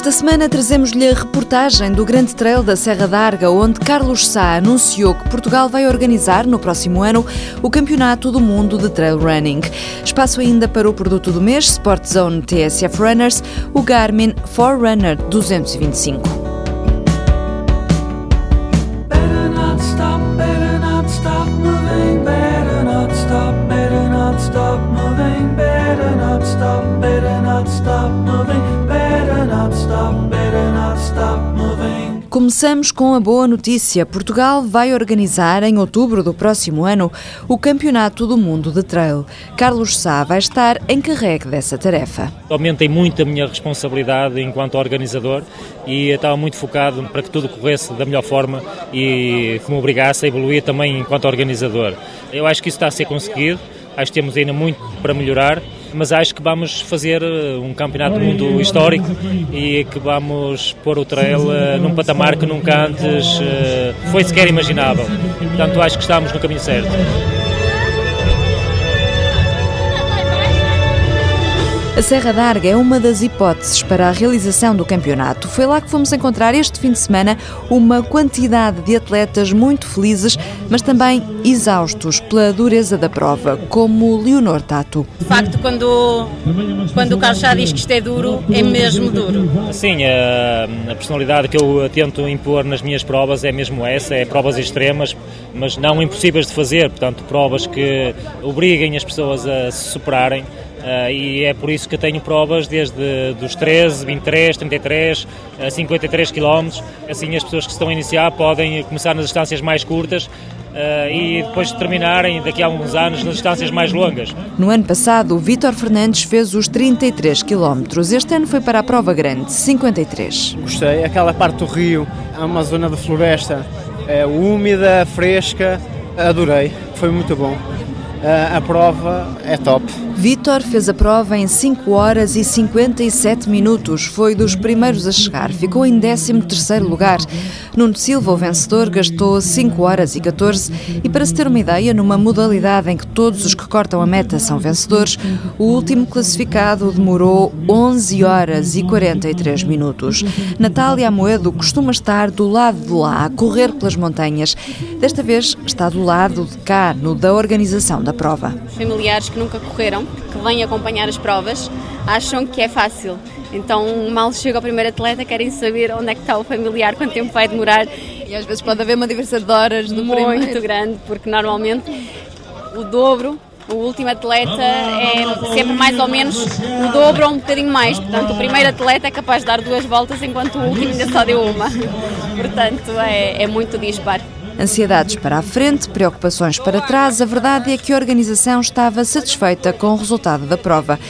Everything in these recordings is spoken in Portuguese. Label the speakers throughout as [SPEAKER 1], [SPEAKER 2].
[SPEAKER 1] Esta semana trazemos-lhe a reportagem do Grande Trail da Serra d'Arga, onde Carlos Sá anunciou que Portugal vai organizar no próximo ano o Campeonato do Mundo de Trail Running. Espaço ainda para o produto do mês, Sport Zone TSF Runners, o Garmin Forerunner 225. Começamos com a boa notícia. Portugal vai organizar em outubro do próximo ano o Campeonato do Mundo de Trail. Carlos Sá vai estar encarregue dessa tarefa.
[SPEAKER 2] Aumentei muito a minha responsabilidade enquanto organizador e estava muito focado para que tudo corresse da melhor forma e que me obrigasse a evoluir também enquanto organizador. Eu acho que isso está a ser conseguido, acho que temos ainda muito para melhorar mas acho que vamos fazer eh, um campeonato do mundo histórico e que vamos pôr o trail eh, num patamar que nunca antes eh, foi sequer imaginável. Portanto, acho que estamos no caminho certo.
[SPEAKER 1] A Serra d'Arga é uma das hipóteses para a realização do campeonato. Foi lá que fomos encontrar este fim de semana uma quantidade de atletas muito felizes, mas também exaustos pela dureza da prova, como Leonor Tato.
[SPEAKER 3] De facto, quando, quando o Carlos já diz que isto é duro, é mesmo duro.
[SPEAKER 2] Sim, a, a personalidade que eu tento impor nas minhas provas é mesmo essa, é provas extremas, mas não impossíveis de fazer, portanto, provas que obriguem as pessoas a se superarem Uh, e é por isso que tenho provas desde dos 13, 23, 33, uh, 53 km. Assim as pessoas que estão a iniciar podem começar nas distâncias mais curtas uh, e depois terminarem daqui a alguns anos nas distâncias mais longas.
[SPEAKER 1] No ano passado, o Vítor Fernandes fez os 33 km. Este ano foi para a prova grande, 53.
[SPEAKER 4] Gostei. Aquela parte do rio é uma zona de floresta é úmida, fresca. Adorei. Foi muito bom. Uh, a prova é top.
[SPEAKER 1] Vitor fez a prova em 5 horas e 57 minutos. Foi dos primeiros a chegar. Ficou em 13º lugar. Nuno Silva, o vencedor, gastou 5 horas e 14 e para se ter uma ideia, numa modalidade em que todos os que cortam a meta são vencedores, o último classificado demorou 11 horas e 43 minutos. Natália Amoedo costuma estar do lado de lá, a correr pelas montanhas. Desta vez está do lado de cá, no da organização da prova.
[SPEAKER 3] Familiares que nunca correram que vêm acompanhar as provas acham que é fácil. Então, mal chega o primeiro atleta, querem saber onde é que está o familiar, quanto tempo vai demorar.
[SPEAKER 1] E às vezes pode haver uma diversão de horas do
[SPEAKER 3] Muito
[SPEAKER 1] primeiro.
[SPEAKER 3] grande, porque normalmente o dobro o último atleta é sempre mais ou menos o dobro ou um bocadinho mais. Portanto, o primeiro atleta é capaz de dar duas voltas, enquanto o último ainda só deu uma. Portanto, é, é muito disparo.
[SPEAKER 1] Ansiedades para a frente, preocupações para trás, a verdade é que a organização estava satisfeita com o resultado da prova.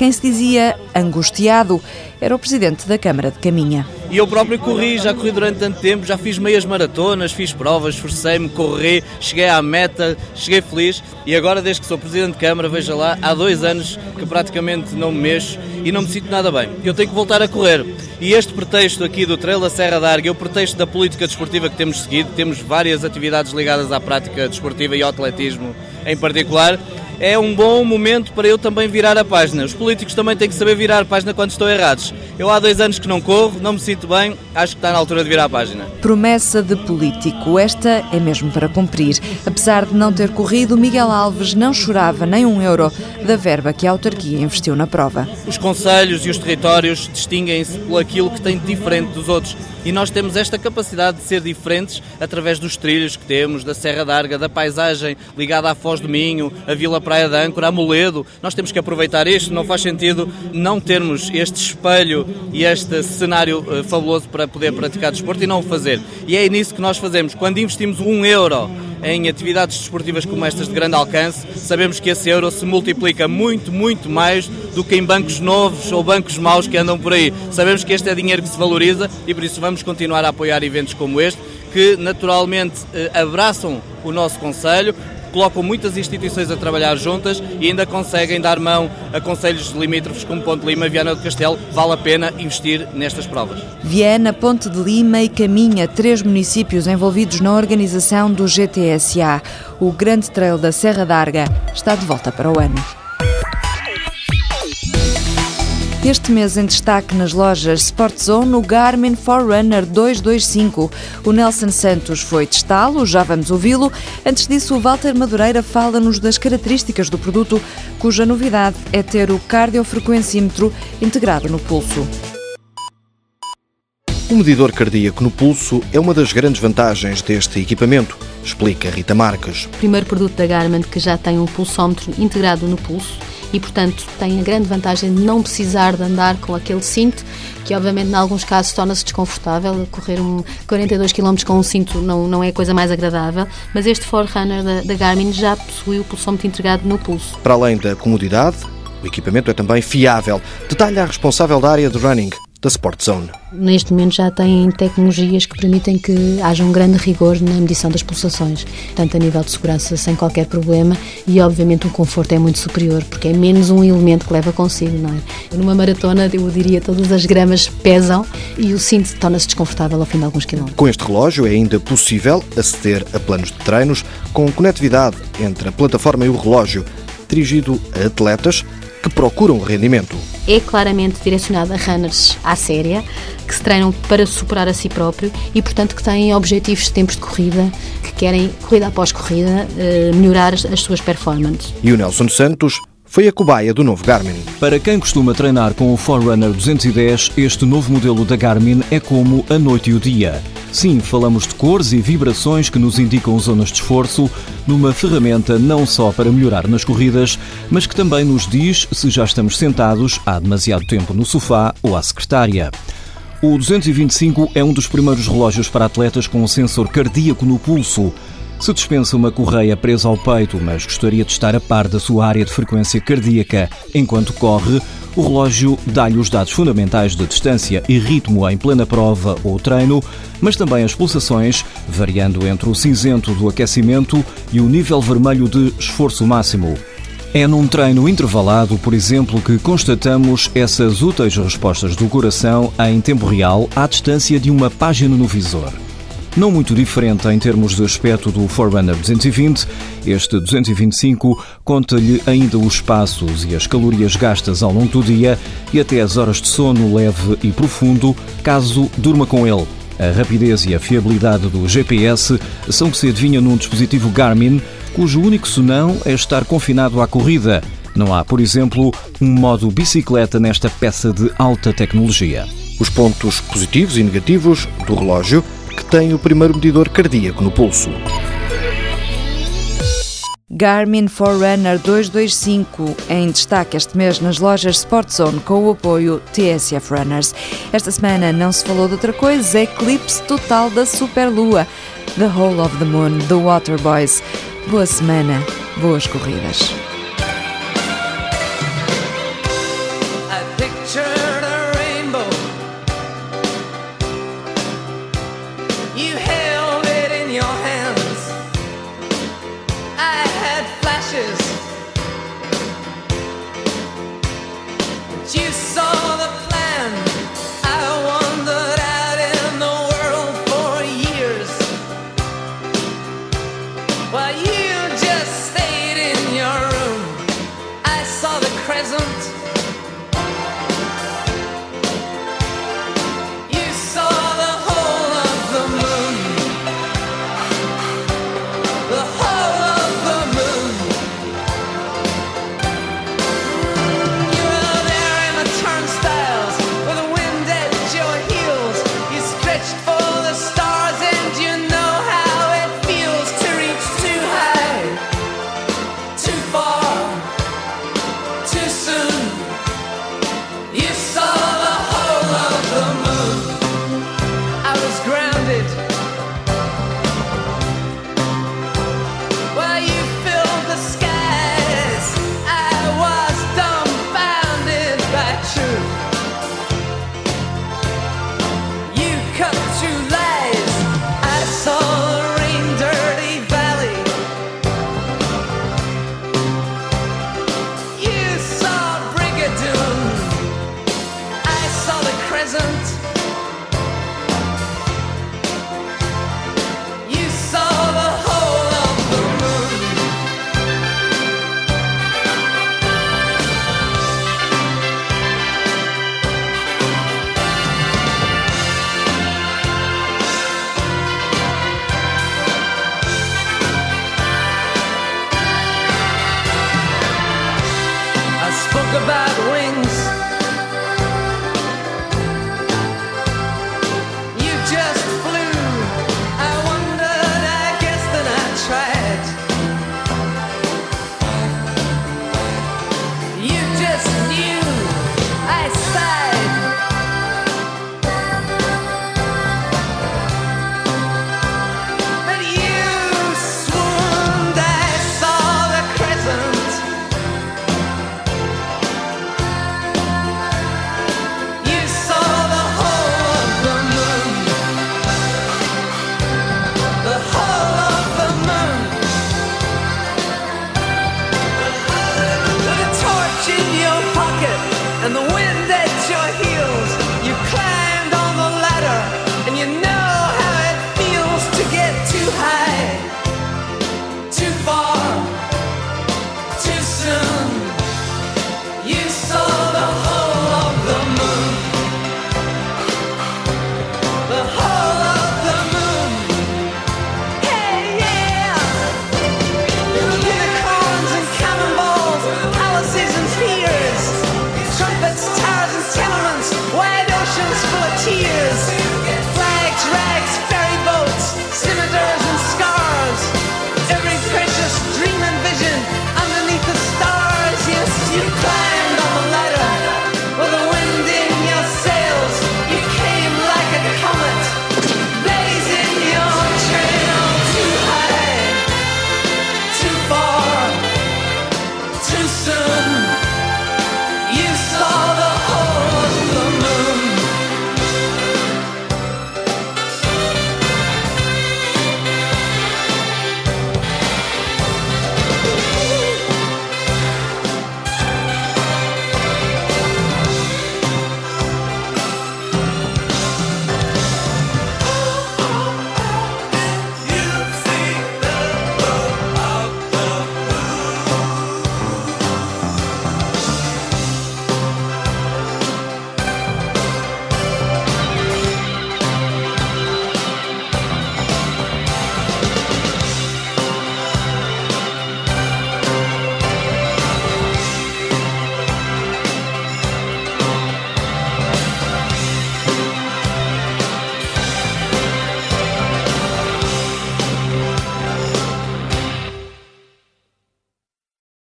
[SPEAKER 1] Quem se dizia angustiado era o presidente da Câmara de Caminha.
[SPEAKER 5] E eu próprio corri, já corri durante tanto tempo, já fiz meias maratonas, fiz provas, esforcei-me, corri, cheguei à meta, cheguei feliz e agora, desde que sou presidente de Câmara, veja lá, há dois anos que praticamente não me mexo e não me sinto nada bem. Eu tenho que voltar a correr. E este pretexto aqui do Trail da Serra da Arga é o pretexto da política desportiva que temos seguido. Temos várias atividades ligadas à prática desportiva e ao atletismo em particular é um bom momento para eu também virar a página. Os políticos também têm que saber virar a página quando estão errados. Eu há dois anos que não corro, não me sinto bem, acho que está na altura de virar a página.
[SPEAKER 1] Promessa de político, esta é mesmo para cumprir. Apesar de não ter corrido, Miguel Alves não chorava nem um euro da verba que a autarquia investiu na prova.
[SPEAKER 5] Os conselhos e os territórios distinguem-se por aquilo que têm de diferente dos outros e nós temos esta capacidade de ser diferentes através dos trilhos que temos, da Serra d'Arga, da paisagem ligada à Foz do Minho, a Vila Praia de Âncora, a Moledo. Nós temos que aproveitar isto, não faz sentido não termos este espelho e este cenário uh, fabuloso para poder praticar desporto e não o fazer. E é nisso que nós fazemos. Quando investimos um euro em atividades desportivas como estas de grande alcance, sabemos que esse euro se multiplica muito, muito mais do que em bancos novos ou bancos maus que andam por aí. Sabemos que este é dinheiro que se valoriza e por isso vamos continuar a apoiar eventos como este, que naturalmente eh, abraçam o nosso Conselho, colocam muitas instituições a trabalhar juntas e ainda conseguem dar mão a conselhos limítrofes como Ponte Lima Viana do Castelo. Vale a pena investir nestas provas.
[SPEAKER 1] Viana, Ponte de Lima e Caminha, três municípios envolvidos na organização do GTSA. O Grande Trail da Serra d'Arga está de volta para o ano. Este mês em destaque nas lojas Sport Zone o Garmin Forerunner 225. O Nelson Santos foi testá-lo, já vamos ouvi-lo. Antes disso, o Walter Madureira fala-nos das características do produto, cuja novidade é ter o cardiofrequencímetro integrado no pulso.
[SPEAKER 6] O medidor cardíaco no pulso é uma das grandes vantagens deste equipamento, explica Rita Marques.
[SPEAKER 7] Primeiro produto da Garmin que já tem um pulsómetro integrado no pulso e, portanto, tem a grande vantagem de não precisar de andar com aquele cinto, que obviamente em alguns casos torna-se desconfortável. Correr um 42 km com um cinto não, não é a coisa mais agradável, mas este Forerunner da, da Garmin já possui o pulsómetro integrado no pulso.
[SPEAKER 6] Para além da comodidade, o equipamento é também fiável. Detalha a responsável da área de running da Sport Zone.
[SPEAKER 7] Neste momento já têm tecnologias que permitem que haja um grande rigor na medição das pulsações, tanto a nível de segurança sem qualquer problema e obviamente o conforto é muito superior, porque é menos um elemento que leva consigo, não é? Numa maratona, eu diria, todas as gramas pesam e o cinto torna-se desconfortável ao fim de alguns quilómetros.
[SPEAKER 6] Com este relógio é ainda possível aceder a planos de treinos com conectividade entre a plataforma e o relógio, dirigido a atletas que procuram rendimento
[SPEAKER 7] é claramente direcionado a runners à séria, que se treinam para superar a si próprio e, portanto, que têm objetivos de tempos de corrida, que querem, corrida após corrida, eh, melhorar as suas performances.
[SPEAKER 6] E o Nelson Santos foi a cobaia do novo Garmin.
[SPEAKER 8] Para quem costuma treinar com o Forerunner 210, este novo modelo da Garmin é como a noite e o dia. Sim, falamos de cores e vibrações que nos indicam zonas de esforço, numa ferramenta não só para melhorar nas corridas, mas que também nos diz se já estamos sentados há demasiado tempo no sofá ou à secretária. O 225 é um dos primeiros relógios para atletas com um sensor cardíaco no pulso. Se dispensa uma correia presa ao peito, mas gostaria de estar a par da sua área de frequência cardíaca enquanto corre, o relógio dá-lhe os dados fundamentais de distância e ritmo em plena prova ou treino, mas também as pulsações, variando entre o cinzento do aquecimento e o nível vermelho de esforço máximo. É num treino intervalado, por exemplo, que constatamos essas úteis respostas do coração em tempo real à distância de uma página no visor. Não muito diferente em termos de aspecto do Forerunner 220, este 225 conta-lhe ainda os passos e as calorias gastas ao longo do dia e até as horas de sono leve e profundo, caso durma com ele. A rapidez e a fiabilidade do GPS são que se adivinham num dispositivo Garmin, cujo único senão é estar confinado à corrida. Não há, por exemplo, um modo bicicleta nesta peça de alta tecnologia.
[SPEAKER 6] Os pontos positivos e negativos do relógio que tem o primeiro medidor cardíaco no pulso.
[SPEAKER 1] Garmin Forerunner 225 em destaque este mês nas lojas Sportzone com o apoio TSF Runners. Esta semana não se falou de outra coisa, eclipse total da superlua. The Whole of the Moon, The Water Boys. Boa semana, boas corridas. you the